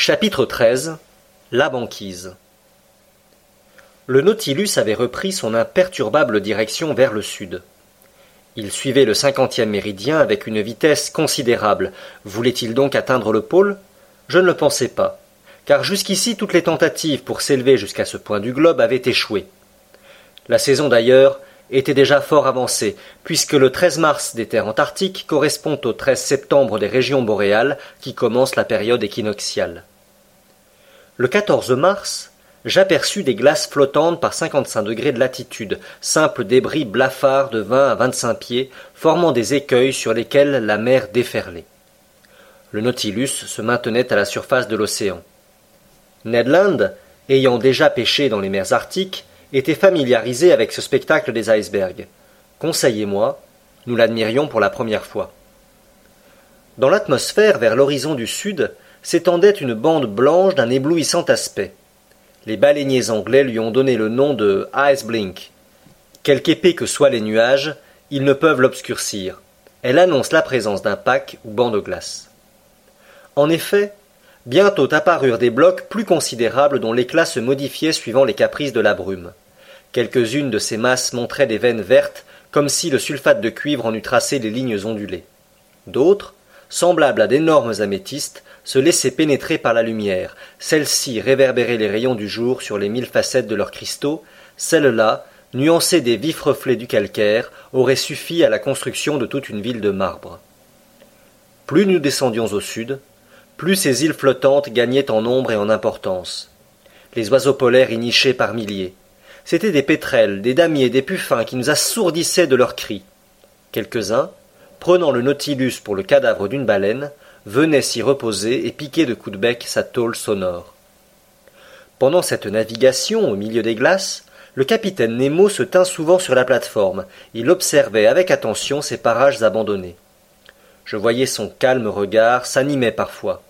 Chapitre XIII La banquise Le Nautilus avait repris son imperturbable direction vers le sud. Il suivait le cinquantième méridien avec une vitesse considérable. Voulait-il donc atteindre le pôle? Je ne le pensais pas, car jusqu'ici toutes les tentatives pour s'élever jusqu'à ce point du globe avaient échoué. La saison d'ailleurs était déjà fort avancée, puisque le 13 mars des terres antarctiques correspond au 13 septembre des régions boréales qui commence la période équinoxiale. Le 14 mars, j'aperçus des glaces flottantes par 55 degrés de latitude, simples débris blafards de 20 à 25 pieds, formant des écueils sur lesquels la mer déferlait. Le Nautilus se maintenait à la surface de l'océan. Ned Land, ayant déjà pêché dans les mers arctiques, était familiarisé avec ce spectacle des icebergs. Conseil et moi, nous l'admirions pour la première fois. Dans l'atmosphère, vers l'horizon du sud, s'étendait une bande blanche d'un éblouissant aspect. Les baleiniers anglais lui ont donné le nom de Ice Blink. Quelque épais que soient les nuages, ils ne peuvent l'obscurcir. Elle annonce la présence d'un pack ou banc de glace. En effet, bientôt apparurent des blocs plus considérables dont l'éclat se modifiait suivant les caprices de la brume. Quelques-unes de ces masses montraient des veines vertes, comme si le sulfate de cuivre en eût tracé des lignes ondulées. D'autres, semblables à d'énormes améthystes, se laissaient pénétrer par la lumière, celles-ci réverbéraient les rayons du jour sur les mille facettes de leurs cristaux, celles-là, nuancées des vifs reflets du calcaire, auraient suffi à la construction de toute une ville de marbre. Plus nous descendions au sud, plus ces îles flottantes gagnaient en nombre et en importance. Les oiseaux polaires y nichaient par milliers. C'étaient des pétrels, des damiers, des puffins qui nous assourdissaient de leurs cris. Quelques-uns, prenant le Nautilus pour le cadavre d'une baleine, venait s'y reposer et piquer de coups de bec sa tôle sonore. Pendant cette navigation au milieu des glaces, le capitaine Nemo se tint souvent sur la plate-forme. Il observait avec attention ces parages abandonnés. Je voyais son calme regard s'animer parfois.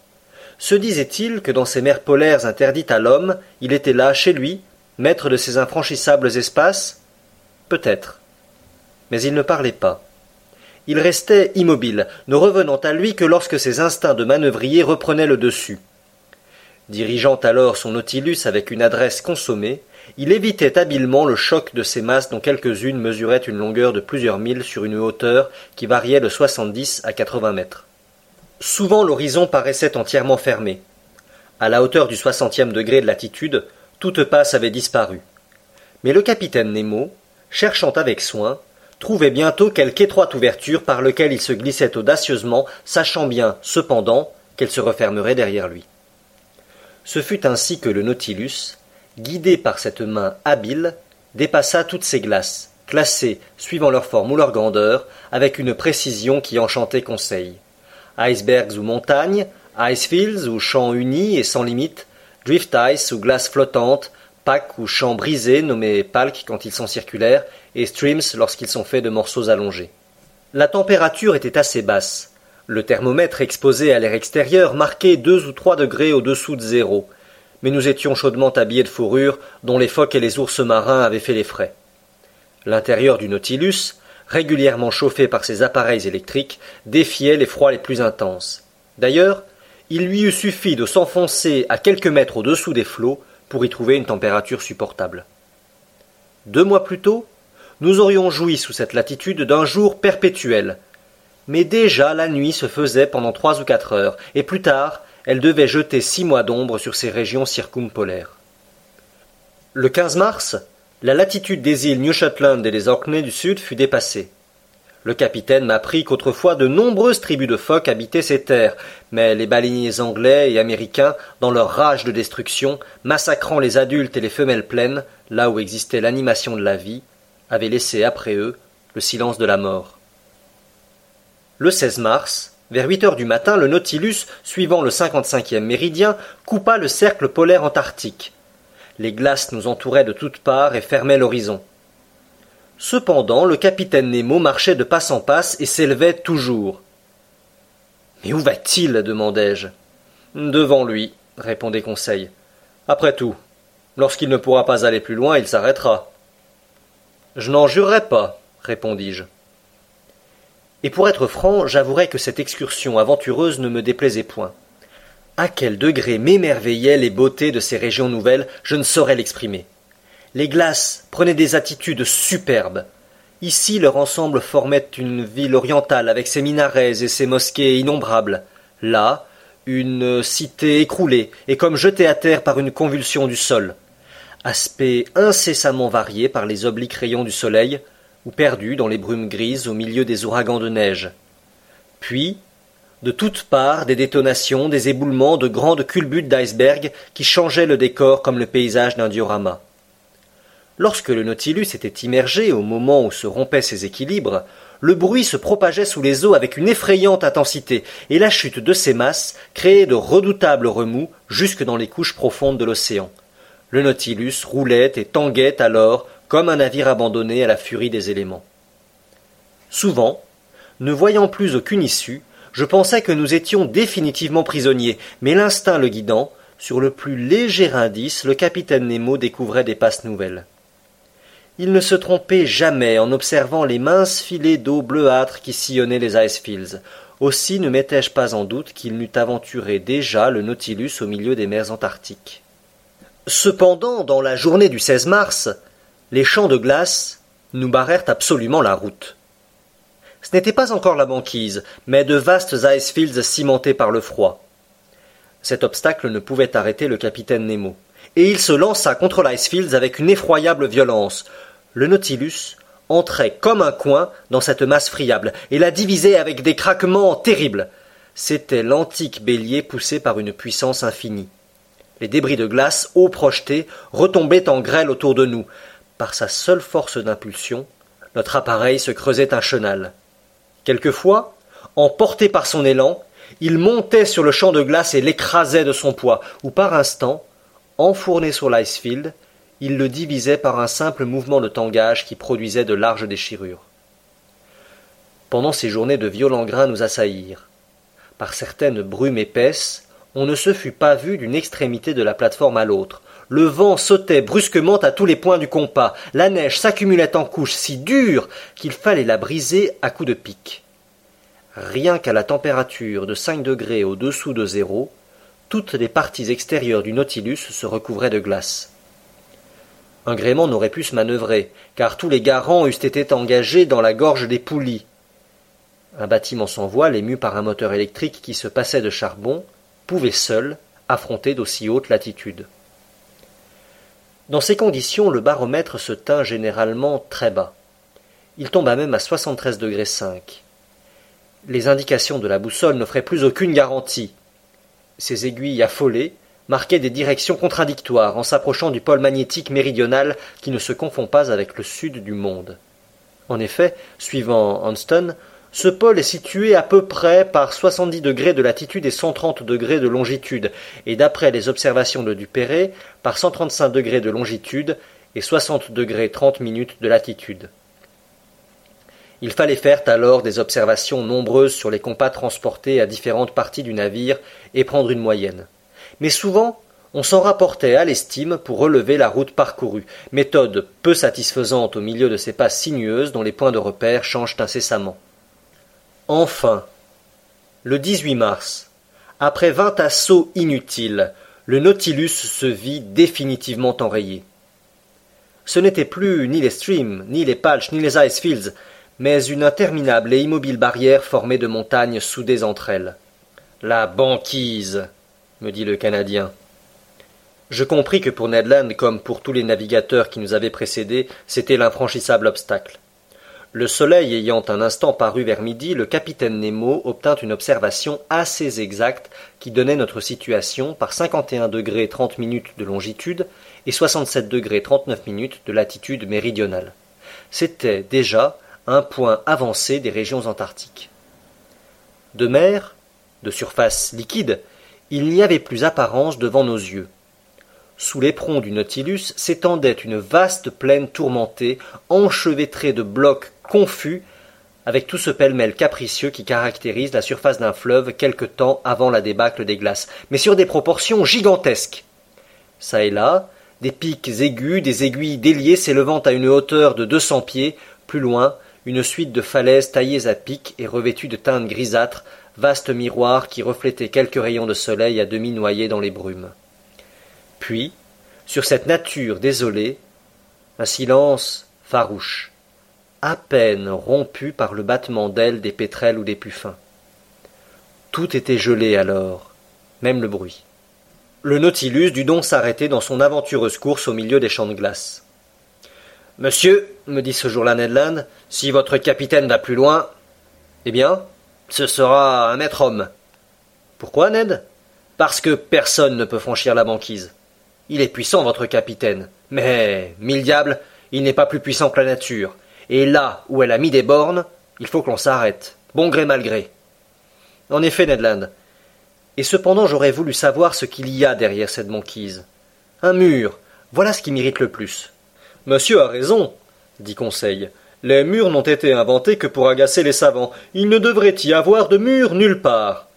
Se disait-il que dans ces mers polaires interdites à l'homme, il était là, chez lui, maître de ces infranchissables espaces Peut-être. Mais il ne parlait pas. Il restait immobile, ne revenant à lui que lorsque ses instincts de manœuvrier reprenaient le dessus. Dirigeant alors son Nautilus avec une adresse consommée, il évitait habilement le choc de ces masses dont quelques-unes mesuraient une longueur de plusieurs milles sur une hauteur qui variait de soixante-dix à quatre-vingts mètres. Souvent l'horizon paraissait entièrement fermé. À la hauteur du soixantième degré de latitude, toute passe avait disparu. Mais le capitaine Nemo, cherchant avec soin, trouvait bientôt quelque étroite ouverture par laquelle il se glissait audacieusement, sachant bien, cependant, qu'elle se refermerait derrière lui. Ce fut ainsi que le Nautilus, guidé par cette main habile, dépassa toutes ces glaces, classées, suivant leur forme ou leur grandeur, avec une précision qui enchantait Conseil. Icebergs ou montagnes, icefields ou champs unis et sans limite, drift ice ou glaces flottantes, packs ou champs brisés nommés palks quand ils sont circulaires, et streams lorsqu'ils sont faits de morceaux allongés. La température était assez basse. Le thermomètre exposé à l'air extérieur marquait deux ou trois degrés au-dessous de zéro, mais nous étions chaudement habillés de fourrures dont les phoques et les ours marins avaient fait les frais. L'intérieur du Nautilus, régulièrement chauffé par ses appareils électriques, défiait les froids les plus intenses. D'ailleurs, il lui eût suffi de s'enfoncer à quelques mètres au-dessous des flots pour y trouver une température supportable. Deux mois plus tôt, nous aurions joui sous cette latitude d'un jour perpétuel. Mais déjà la nuit se faisait pendant trois ou quatre heures, et plus tard, elle devait jeter six mois d'ombre sur ces régions circumpolaires. Le 15 mars, la latitude des îles New Shetland et des Orkney du Sud fut dépassée. Le capitaine m'apprit qu'autrefois de nombreuses tribus de phoques habitaient ces terres, mais les baleiniers anglais et américains, dans leur rage de destruction, massacrant les adultes et les femelles pleines, là où existait l'animation de la vie, avaient laissé après eux le silence de la mort. Le 16 mars, vers huit heures du matin, le Nautilus, suivant le cinquante-cinquième méridien, coupa le cercle polaire antarctique. Les glaces nous entouraient de toutes parts et fermaient l'horizon. Cependant, le capitaine Nemo marchait de passe en passe et s'élevait toujours. Mais où va-t-il? demandai-je. Devant lui, répondait Conseil. Après tout, lorsqu'il ne pourra pas aller plus loin, il s'arrêtera. Je n'en jurerai pas, répondis-je. Et pour être franc, j'avouerai que cette excursion aventureuse ne me déplaisait point. À quel degré m'émerveillaient les beautés de ces régions nouvelles, je ne saurais l'exprimer. Les glaces prenaient des attitudes superbes. Ici leur ensemble formait une ville orientale avec ses minarets et ses mosquées innombrables. Là, une cité écroulée et comme jetée à terre par une convulsion du sol. Aspect incessamment varié par les obliques rayons du soleil, ou perdu dans les brumes grises au milieu des ouragans de neige. Puis, de toutes parts, des détonations, des éboulements, de grandes culbutes d'iceberg qui changeaient le décor comme le paysage d'un diorama. Lorsque le Nautilus était immergé au moment où se rompaient ses équilibres, le bruit se propageait sous les eaux avec une effrayante intensité, et la chute de ces masses créait de redoutables remous jusque dans les couches profondes de l'océan. Le Nautilus roulait et tanguait alors comme un navire abandonné à la furie des éléments. Souvent, ne voyant plus aucune issue, je pensais que nous étions définitivement prisonniers, mais l'instinct le guidant, sur le plus léger indice, le capitaine Nemo découvrait des passes nouvelles. Il ne se trompait jamais en observant les minces filets d'eau bleuâtre qui sillonnaient les icefields. Aussi ne mettais-je pas en doute qu'il n'eût aventuré déjà le Nautilus au milieu des mers antarctiques. Cependant, dans la journée du 16 mars, les champs de glace nous barrèrent absolument la route. Ce n'était pas encore la banquise, mais de vastes icefields cimentés par le froid. Cet obstacle ne pouvait arrêter le capitaine Nemo, et il se lança contre l'icefields avec une effroyable violence, le Nautilus entrait comme un coin dans cette masse friable et la divisait avec des craquements terribles. C'était l'antique bélier poussé par une puissance infinie. Les débris de glace, haut projetés, retombaient en grêle autour de nous. Par sa seule force d'impulsion, notre appareil se creusait un chenal. Quelquefois, emporté par son élan, il montait sur le champ de glace et l'écrasait de son poids, ou par instant, enfourné sur l'icefield, il le divisait par un simple mouvement de tangage qui produisait de larges déchirures. Pendant ces journées de violents grains nous assaillirent. Par certaines brumes épaisses, on ne se fût pas vu d'une extrémité de la plateforme à l'autre. Le vent sautait brusquement à tous les points du compas. La neige s'accumulait en couches si dures qu'il fallait la briser à coups de pic. Rien qu'à la température de cinq degrés au-dessous de zéro, toutes les parties extérieures du Nautilus se recouvraient de glace. Un gréement n'aurait pu se manœuvrer, car tous les garants eussent été engagés dans la gorge des poulies. Un bâtiment sans voile, ému par un moteur électrique qui se passait de charbon, pouvait seul affronter d'aussi hautes latitudes. Dans ces conditions, le baromètre se tint généralement très bas. Il tomba même à 73 degrés 5. Les indications de la boussole n'offraient plus aucune garantie. Ses aiguilles affolées marquait des directions contradictoires en s'approchant du pôle magnétique méridional qui ne se confond pas avec le sud du monde. En effet, suivant Anston, ce pôle est situé à peu près par 70 degrés de latitude et 130 degrés de longitude, et d'après les observations de Duperré, par 135 degrés de longitude et 60 degrés 30 minutes de latitude. Il fallait faire alors des observations nombreuses sur les compas transportés à différentes parties du navire et prendre une moyenne mais souvent on s'en rapportait à l'estime pour relever la route parcourue, méthode peu satisfaisante au milieu de ces passes sinueuses dont les points de repère changent incessamment. Enfin, le 18 mars, après vingt assauts inutiles, le Nautilus se vit définitivement enrayé. Ce n'était plus ni les streams, ni les palches, ni les icefields, mais une interminable et immobile barrière formée de montagnes soudées entre elles. La banquise me dit le Canadien. Je compris que pour Ned Land, comme pour tous les navigateurs qui nous avaient précédés, c'était l'infranchissable obstacle. Le soleil ayant un instant paru vers midi, le capitaine Nemo obtint une observation assez exacte qui donnait notre situation par 51 degrés 30 minutes de longitude et 67 degrés 39 minutes de latitude méridionale. C'était déjà un point avancé des régions antarctiques. De mer, de surface liquide, il n'y avait plus apparence devant nos yeux. Sous l'éperon du Nautilus s'étendait une vaste plaine tourmentée, enchevêtrée de blocs confus, avec tout ce pêle-mêle capricieux qui caractérise la surface d'un fleuve quelque temps avant la débâcle des glaces, mais sur des proportions gigantesques. Ça et là, des pics aigus, des aiguilles déliées s'élevant à une hauteur de deux cents pieds, plus loin, une suite de falaises taillées à pic et revêtues de teintes grisâtres vaste miroir qui reflétait quelques rayons de soleil à demi noyés dans les brumes. Puis, sur cette nature désolée, un silence farouche, à peine rompu par le battement d'ailes des pétrels ou des puffins. Tout était gelé alors, même le bruit. Le Nautilus dut donc s'arrêter dans son aventureuse course au milieu des champs de glace. Monsieur, me dit ce jour-là Ned Land, si votre capitaine va plus loin, eh bien, ce sera un maître homme. Pourquoi, Ned? Parce que personne ne peut franchir la banquise. Il est puissant, votre capitaine. Mais, mille diables, il n'est pas plus puissant que la nature. Et là où elle a mis des bornes, il faut qu'on s'arrête, bon gré mal gré. En effet, Ned Land. Et cependant, j'aurais voulu savoir ce qu'il y a derrière cette banquise. Un mur, voilà ce qui m'irrite le plus. Monsieur a raison, dit Conseil. Les murs n'ont été inventés que pour agacer les savants. Il ne devrait y avoir de murs nulle part.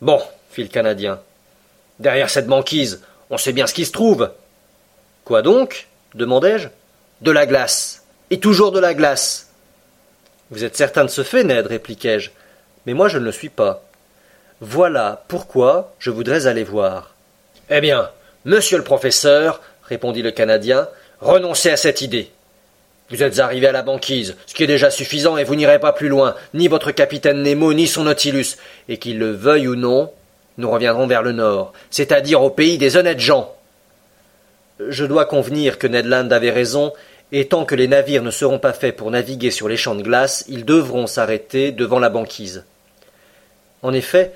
Bon, fit le Canadien. Derrière cette banquise, on sait bien ce qui se trouve. Quoi donc demandai-je? De la glace. Et toujours de la glace. Vous êtes certain de ce fait, Ned, répliquai-je. Mais moi je ne le suis pas. Voilà pourquoi je voudrais aller voir. Eh bien, monsieur le professeur, répondit le Canadien, renoncez à cette idée. Vous êtes arrivé à la banquise, ce qui est déjà suffisant, et vous n'irez pas plus loin, ni votre capitaine Nemo, ni son Nautilus, et qu'il le veuille ou non, nous reviendrons vers le nord, c'est-à-dire au pays des honnêtes gens. Je dois convenir que Ned Land avait raison, et tant que les navires ne seront pas faits pour naviguer sur les champs de glace, ils devront s'arrêter devant la banquise. En effet,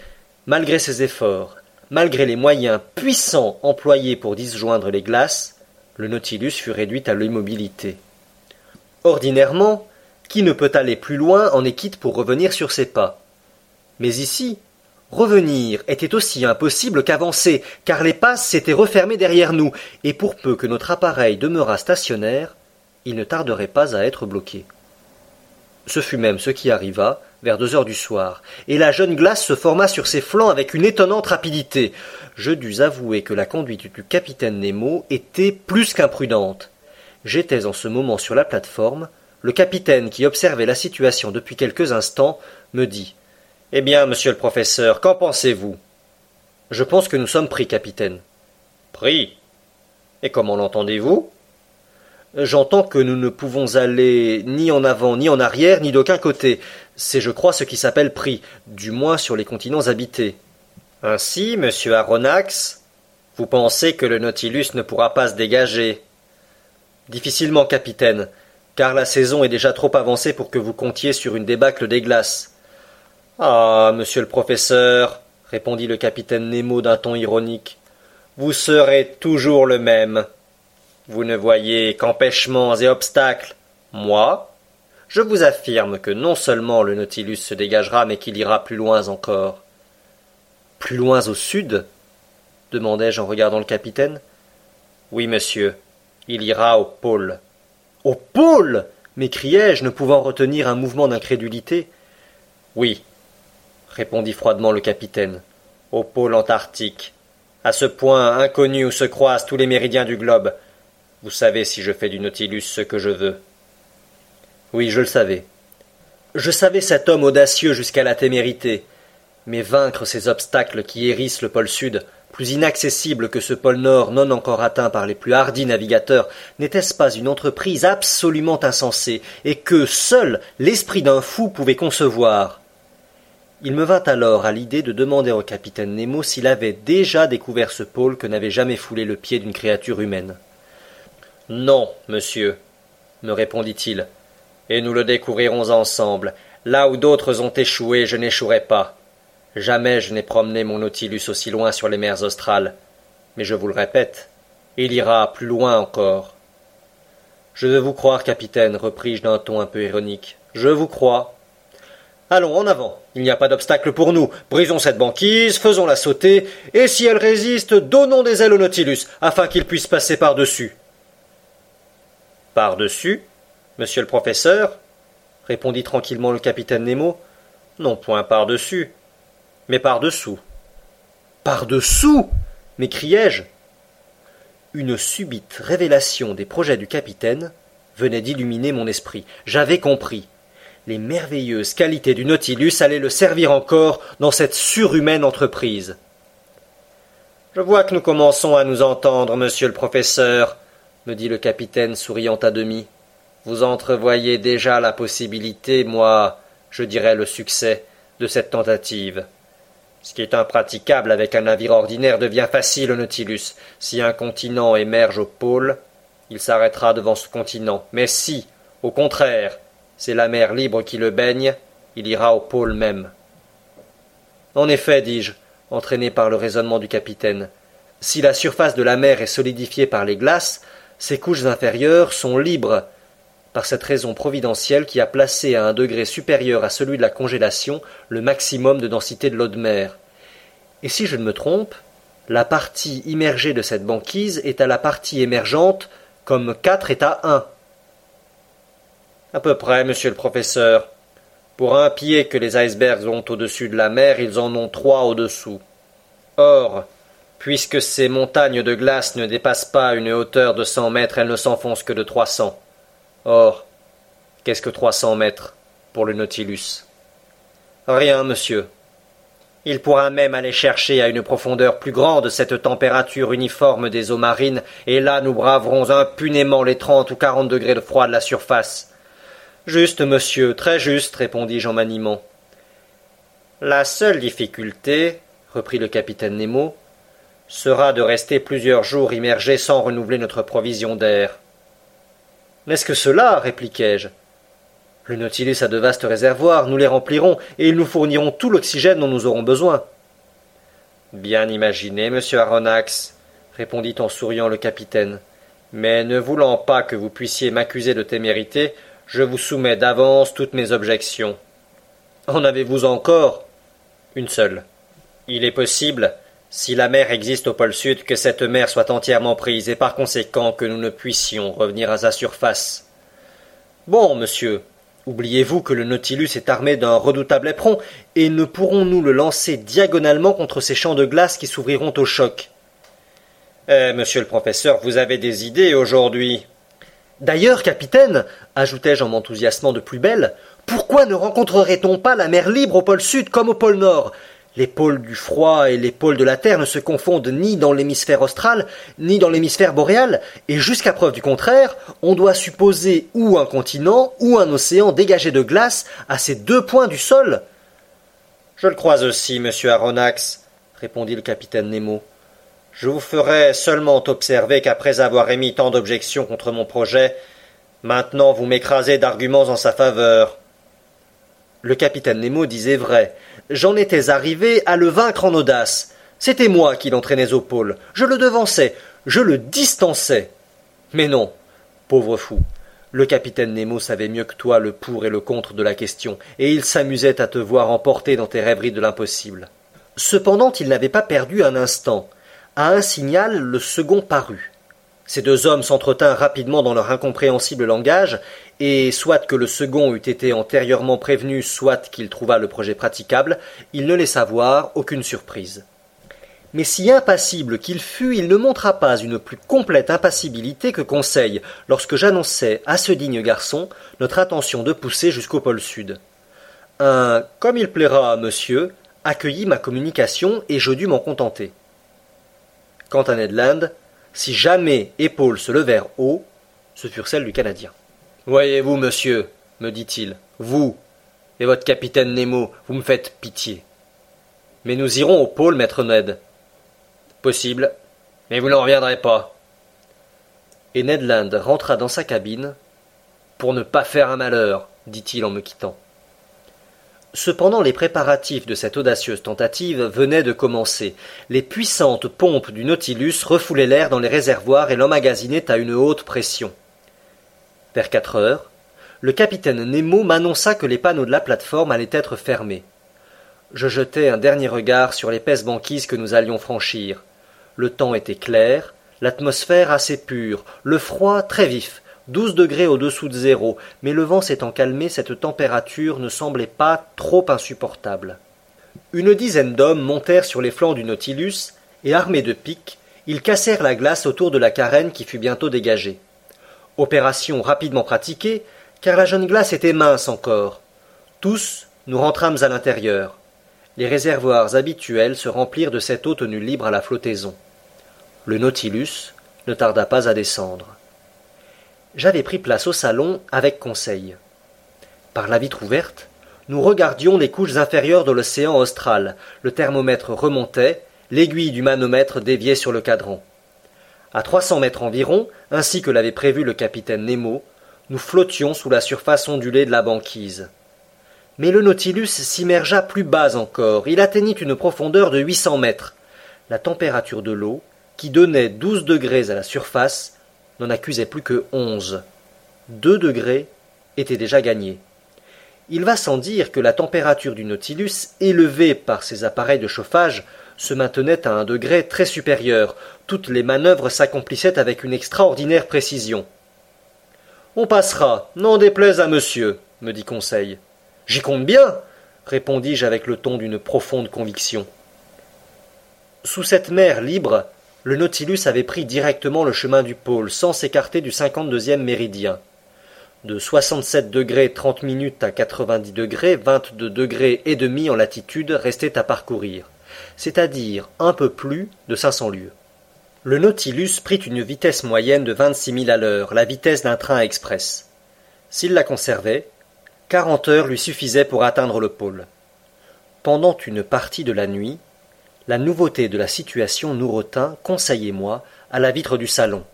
malgré ces efforts, malgré les moyens puissants employés pour disjoindre les glaces, le Nautilus fut réduit à l'immobilité. Ordinairement, qui ne peut aller plus loin en est quitte pour revenir sur ses pas. Mais ici, revenir était aussi impossible qu'avancer, car les passes s'étaient refermées derrière nous, et pour peu que notre appareil demeurât stationnaire, il ne tarderait pas à être bloqué. Ce fut même ce qui arriva vers deux heures du soir, et la jeune glace se forma sur ses flancs avec une étonnante rapidité. Je dus avouer que la conduite du capitaine Nemo était plus qu'imprudente. J'étais en ce moment sur la plateforme. Le capitaine, qui observait la situation depuis quelques instants, me dit Eh bien, monsieur le professeur, qu'en pensez-vous? Je pense que nous sommes pris, capitaine. Pris? Et comment l'entendez-vous? J'entends que nous ne pouvons aller ni en avant, ni en arrière, ni d'aucun côté. C'est, je crois, ce qui s'appelle pris, du moins sur les continents habités. Ainsi, monsieur Aronnax, vous pensez que le Nautilus ne pourra pas se dégager Difficilement, capitaine, car la saison est déjà trop avancée pour que vous comptiez sur une débâcle des glaces. Ah, monsieur le professeur, répondit le capitaine Nemo d'un ton ironique, vous serez toujours le même. Vous ne voyez qu'empêchements et obstacles. Moi, je vous affirme que non seulement le Nautilus se dégagera, mais qu'il ira plus loin encore. Plus loin au sud? demandai-je en regardant le capitaine. Oui, monsieur, il ira au pôle. Au pôle? m'écriai-je, ne pouvant retenir un mouvement d'incrédulité. Oui, répondit froidement le capitaine, au pôle antarctique, à ce point inconnu où se croisent tous les méridiens du globe. Vous savez si je fais du Nautilus ce que je veux. Oui, je le savais. Je savais cet homme audacieux jusqu'à la témérité, mais vaincre ces obstacles qui hérissent le pôle sud, plus inaccessible que ce pôle Nord non encore atteint par les plus hardis navigateurs, n'était-ce pas une entreprise absolument insensée, et que seul l'esprit d'un fou pouvait concevoir? Il me vint alors à l'idée de demander au capitaine Nemo s'il avait déjà découvert ce pôle que n'avait jamais foulé le pied d'une créature humaine. Non, monsieur, me répondit-il, et nous le découvrirons ensemble. Là où d'autres ont échoué, je n'échouerai pas. Jamais je n'ai promené mon Nautilus aussi loin sur les mers australes. Mais je vous le répète, il ira plus loin encore. Je veux vous croire, capitaine, repris-je d'un ton un peu ironique. Je vous crois. Allons, en avant. Il n'y a pas d'obstacle pour nous. Brisons cette banquise, faisons-la sauter, et si elle résiste, donnons des ailes au Nautilus, afin qu'il puisse passer par-dessus. Par-dessus, monsieur le professeur répondit tranquillement le capitaine Nemo. Non point par-dessus mais par-dessous. Par-dessous m'écriai-je. Une subite révélation des projets du capitaine venait d'illuminer mon esprit. J'avais compris. les merveilleuses qualités du Nautilus allaient le servir encore dans cette surhumaine entreprise. Je vois que nous commençons à nous entendre, monsieur le professeur, me dit le capitaine souriant à demi. Vous entrevoyez déjà la possibilité, moi, je dirais le succès, de cette tentative. Ce qui est impraticable avec un navire ordinaire devient facile au Nautilus. Si un continent émerge au pôle, il s'arrêtera devant ce continent. Mais si, au contraire, c'est la mer libre qui le baigne, il ira au pôle même. En effet, dis-je, entraîné par le raisonnement du capitaine, si la surface de la mer est solidifiée par les glaces, ses couches inférieures sont libres, par cette raison providentielle qui a placé à un degré supérieur à celui de la congélation le maximum de densité de l'eau de mer. Et si je ne me trompe, la partie immergée de cette banquise est à la partie émergente comme quatre est à un. À peu près, monsieur le professeur. Pour un pied que les icebergs ont au-dessus de la mer, ils en ont trois au-dessous. Or, puisque ces montagnes de glace ne dépassent pas une hauteur de cent mètres, elles ne s'enfoncent que de trois cents. Or, qu'est-ce que trois cents mètres pour le Nautilus? Rien, monsieur. Il pourra même aller chercher à une profondeur plus grande cette température uniforme des eaux marines, et là nous braverons impunément les trente ou quarante degrés de froid de la surface. Juste, monsieur, très juste, répondis-je en. La seule difficulté, reprit le capitaine Nemo, sera de rester plusieurs jours immergés sans renouveler notre provision d'air. N'est-ce que cela répliquai-je. Le Nautilus a de vastes réservoirs, nous les remplirons, et ils nous fourniront tout l'oxygène dont nous aurons besoin. Bien imaginé, monsieur Aronnax, répondit en souriant le capitaine. Mais ne voulant pas que vous puissiez m'accuser de témérité, je vous soumets d'avance toutes mes objections. En avez-vous encore? Une seule. Il est possible, si la mer existe au pôle sud, que cette mer soit entièrement prise, et par conséquent que nous ne puissions revenir à sa surface. Bon, monsieur, oubliez-vous que le Nautilus est armé d'un redoutable éperon, et ne pourrons-nous le lancer diagonalement contre ces champs de glace qui s'ouvriront au choc Eh, monsieur le professeur, vous avez des idées aujourd'hui. D'ailleurs, capitaine, ajoutai-je en m'enthousiasmant de plus belle, pourquoi ne rencontrerait-on pas la mer libre au pôle sud comme au pôle nord? Les pôles du froid et les pôles de la Terre ne se confondent ni dans l'hémisphère austral, ni dans l'hémisphère boréal, et jusqu'à preuve du contraire, on doit supposer ou un continent ou un océan dégagé de glace à ces deux points du sol. Je le crois aussi, monsieur Aronnax, répondit le capitaine Nemo. Je vous ferai seulement observer qu'après avoir émis tant d'objections contre mon projet, maintenant vous m'écrasez d'arguments en sa faveur. Le capitaine Nemo disait vrai. J'en étais arrivé à le vaincre en audace. C'était moi qui l'entraînais au pôle. Je le devançais. Je le distançais. Mais non, pauvre fou. Le capitaine Nemo savait mieux que toi le pour et le contre de la question, et il s'amusait à te voir emporter dans tes rêveries de l'impossible. Cependant, il n'avait pas perdu un instant. À un signal, le second parut. Ces deux hommes s'entretinrent rapidement dans leur incompréhensible langage, et soit que le second eût été antérieurement prévenu, soit qu'il trouva le projet praticable, il ne laissa voir aucune surprise. Mais si impassible qu'il fût, il ne montra pas une plus complète impassibilité que Conseil lorsque j'annonçai à ce digne garçon notre intention de pousser jusqu'au pôle sud. Un comme il plaira monsieur accueillit ma communication et je dus m'en contenter. Quant à Ned Land, si jamais épaules se levèrent haut, ce furent celles du Canadien. Voyez-vous, monsieur, me dit-il, vous et votre capitaine Nemo, vous me faites pitié. Mais nous irons au pôle, maître Ned. Possible, mais vous n'en reviendrez pas. Et Ned Land rentra dans sa cabine. Pour ne pas faire un malheur, dit-il en me quittant. Cependant les préparatifs de cette audacieuse tentative venaient de commencer. Les puissantes pompes du Nautilus refoulaient l'air dans les réservoirs et l'emmagasinaient à une haute pression. Vers quatre heures, le capitaine Nemo m'annonça que les panneaux de la plateforme allaient être fermés. Je jetai un dernier regard sur l'épaisse banquise que nous allions franchir. Le temps était clair, l'atmosphère assez pure, le froid très vif, douze degrés au-dessous de zéro, mais le vent s'étant calmé, cette température ne semblait pas trop insupportable. Une dizaine d'hommes montèrent sur les flancs du Nautilus, et armés de pics, ils cassèrent la glace autour de la carène qui fut bientôt dégagée. Opération rapidement pratiquée, car la jeune glace était mince encore. Tous, nous rentrâmes à l'intérieur. Les réservoirs habituels se remplirent de cette eau tenue libre à la flottaison. Le Nautilus ne tarda pas à descendre. J'avais pris place au salon avec conseil. Par la vitre ouverte, nous regardions les couches inférieures de l'océan austral. Le thermomètre remontait, l'aiguille du manomètre déviait sur le cadran. À trois cents mètres environ, ainsi que l'avait prévu le capitaine Nemo, nous flottions sous la surface ondulée de la banquise. Mais le Nautilus s'immergea plus bas encore. Il atteignit une profondeur de huit cents mètres. La température de l'eau, qui donnait douze degrés à la surface, n'en accusait plus que onze. Deux degrés étaient déjà gagnés. Il va sans dire que la température du Nautilus, élevée par ses appareils de chauffage, se maintenait à un degré très supérieur. Toutes les manœuvres s'accomplissaient avec une extraordinaire précision. On passera, n'en déplaise à monsieur, me dit Conseil. J'y compte bien, répondis-je avec le ton d'une profonde conviction. Sous cette mer libre, le Nautilus avait pris directement le chemin du pôle, sans s'écarter du cinquante-deuxième méridien de 67 degrés 30 minutes à 90 degrés, 22 degrés et demi en latitude restaient à parcourir, c'est-à-dire un peu plus de 500 lieues. Le Nautilus prit une vitesse moyenne de 26 000 à l'heure, la vitesse d'un train express. S'il la conservait, quarante heures lui suffisaient pour atteindre le pôle. Pendant une partie de la nuit, la nouveauté de la situation nous retint, Conseil et moi, à la vitre du salon.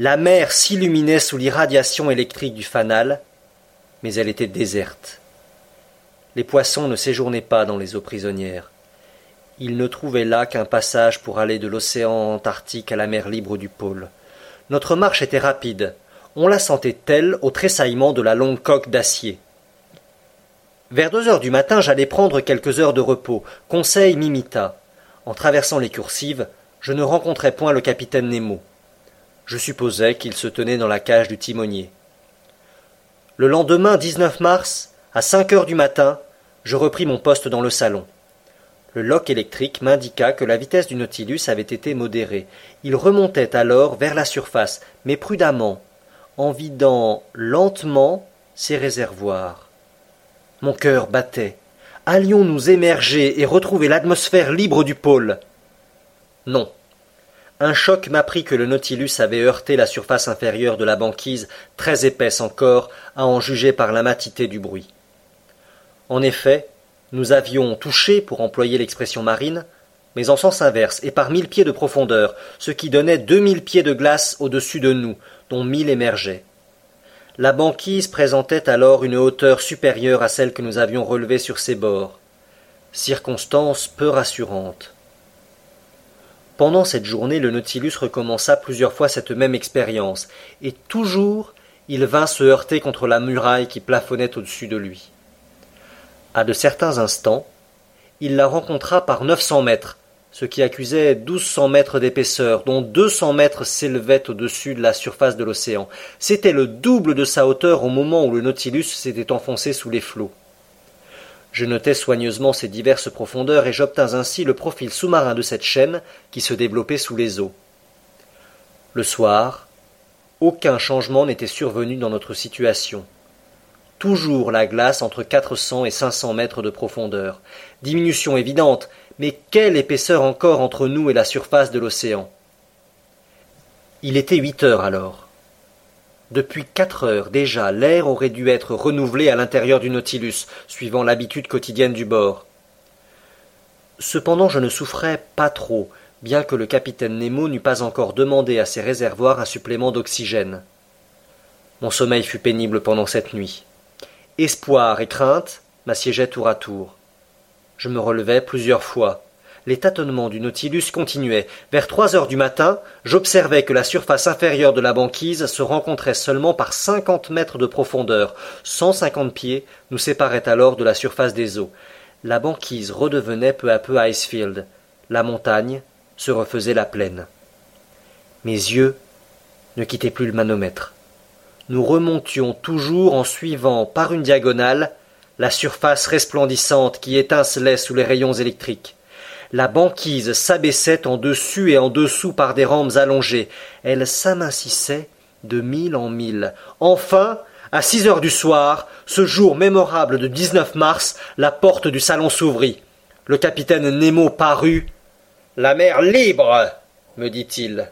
La mer s'illuminait sous l'irradiation électrique du fanal, mais elle était déserte. Les poissons ne séjournaient pas dans les eaux prisonnières. Ils ne trouvaient là qu'un passage pour aller de l'océan Antarctique à la mer libre du pôle. Notre marche était rapide. On la sentait telle au tressaillement de la longue coque d'acier. Vers deux heures du matin, j'allais prendre quelques heures de repos. Conseil m'imita. En traversant les coursives, je ne rencontrai point le capitaine Nemo. Je supposais qu'il se tenait dans la cage du timonier. Le lendemain 19 mars, à cinq heures du matin, je repris mon poste dans le salon. Le loch électrique m'indiqua que la vitesse du Nautilus avait été modérée. Il remontait alors vers la surface, mais prudemment, en vidant lentement ses réservoirs. Mon cœur battait. Allions-nous émerger et retrouver l'atmosphère libre du pôle Non, un choc m'apprit que le Nautilus avait heurté la surface inférieure de la banquise, très épaisse encore, à en juger par la matité du bruit. En effet, nous avions touché, pour employer l'expression marine, mais en sens inverse et par mille pieds de profondeur, ce qui donnait deux mille pieds de glace au-dessus de nous, dont mille émergeaient. La banquise présentait alors une hauteur supérieure à celle que nous avions relevée sur ses bords. Circonstance peu rassurante. Pendant cette journée, le Nautilus recommença plusieurs fois cette même expérience, et toujours il vint se heurter contre la muraille qui plafonnait au-dessus de lui. À de certains instants, il la rencontra par neuf cents mètres, ce qui accusait douze cents mètres d'épaisseur, dont deux cents mètres s'élevaient au-dessus de la surface de l'océan. C'était le double de sa hauteur au moment où le Nautilus s'était enfoncé sous les flots. Je notai soigneusement ces diverses profondeurs et j'obtins ainsi le profil sous-marin de cette chaîne qui se développait sous les eaux. Le soir, aucun changement n'était survenu dans notre situation. Toujours la glace entre quatre cents et cinq cents mètres de profondeur. Diminution évidente, mais quelle épaisseur encore entre nous et la surface de l'océan. Il était huit heures alors. Depuis quatre heures déjà, l'air aurait dû être renouvelé à l'intérieur du Nautilus, suivant l'habitude quotidienne du bord. Cependant, je ne souffrais pas trop, bien que le capitaine Nemo n'eût pas encore demandé à ses réservoirs un supplément d'oxygène. Mon sommeil fut pénible pendant cette nuit. Espoir et crainte m'assiégeaient tour à tour. Je me relevai plusieurs fois, les tâtonnements du Nautilus continuaient. Vers trois heures du matin, j'observai que la surface inférieure de la banquise se rencontrait seulement par cinquante mètres de profondeur. Cent cinquante pieds nous séparaient alors de la surface des eaux. La banquise redevenait peu à peu Icefield. La montagne se refaisait la plaine. Mes yeux ne quittaient plus le manomètre. Nous remontions toujours en suivant par une diagonale la surface resplendissante qui étincelait sous les rayons électriques. La banquise s'abaissait en dessus et en dessous par des rampes allongées. Elle s'amincissait de mille en mille. Enfin, À six heures du soir, ce jour mémorable de 19 mars, la porte du salon s'ouvrit. Le capitaine Nemo parut. La mer libre, me dit-il.